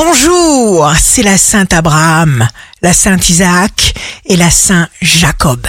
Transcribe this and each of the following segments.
Bonjour, c'est la Sainte Abraham, la Sainte Isaac et la Saint Jacob.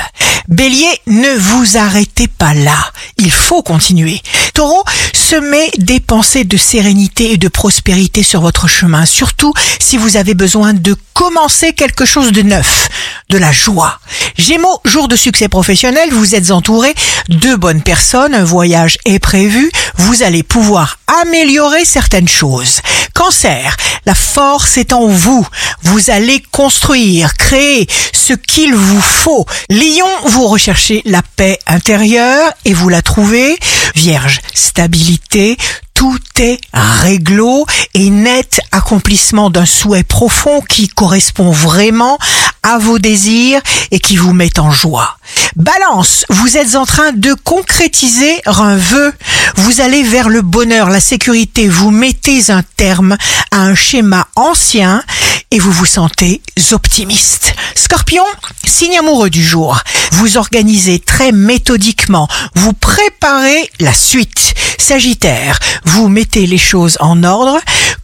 Bélier, ne vous arrêtez pas là, il faut continuer. Taureau, semez des pensées de sérénité et de prospérité sur votre chemin, surtout si vous avez besoin de commencer quelque chose de neuf, de la joie. Gémeaux, jour de succès professionnel, vous êtes entouré de bonnes personnes, un voyage est prévu, vous allez pouvoir améliorer certaines choses. Cancer, la force est en vous. Vous allez construire, créer ce qu'il vous faut. Lion, vous recherchez la paix intérieure et vous la trouvez. Vierge, stabilité, tout est réglo et net accomplissement d'un souhait profond qui correspond vraiment à vos désirs et qui vous met en joie. Balance, vous êtes en train de concrétiser un vœu. Vous allez vers le bonheur, la sécurité. Vous mettez un terme à un schéma ancien et vous vous sentez optimiste. Scorpion, signe amoureux du jour. Vous organisez très méthodiquement. Vous préparez la suite. Sagittaire, vous mettez les choses en ordre,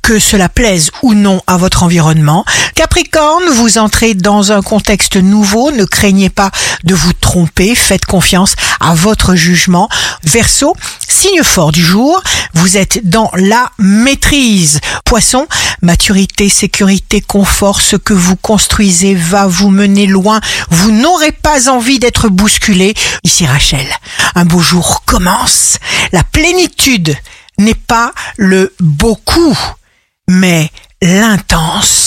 que cela plaise ou non à votre environnement. Capricorne, vous entrez dans un contexte nouveau, ne craignez pas de vous tromper, faites confiance à votre jugement. Verseau, signe fort du jour, vous êtes dans la maîtrise. Poisson, maturité, sécurité, confort, ce que vous construisez va vous mener loin. Vous n'aurez pas envie d'être bousculé. Ici Rachel, un beau jour commence. La plénitude n'est pas le beaucoup, mais l'intense.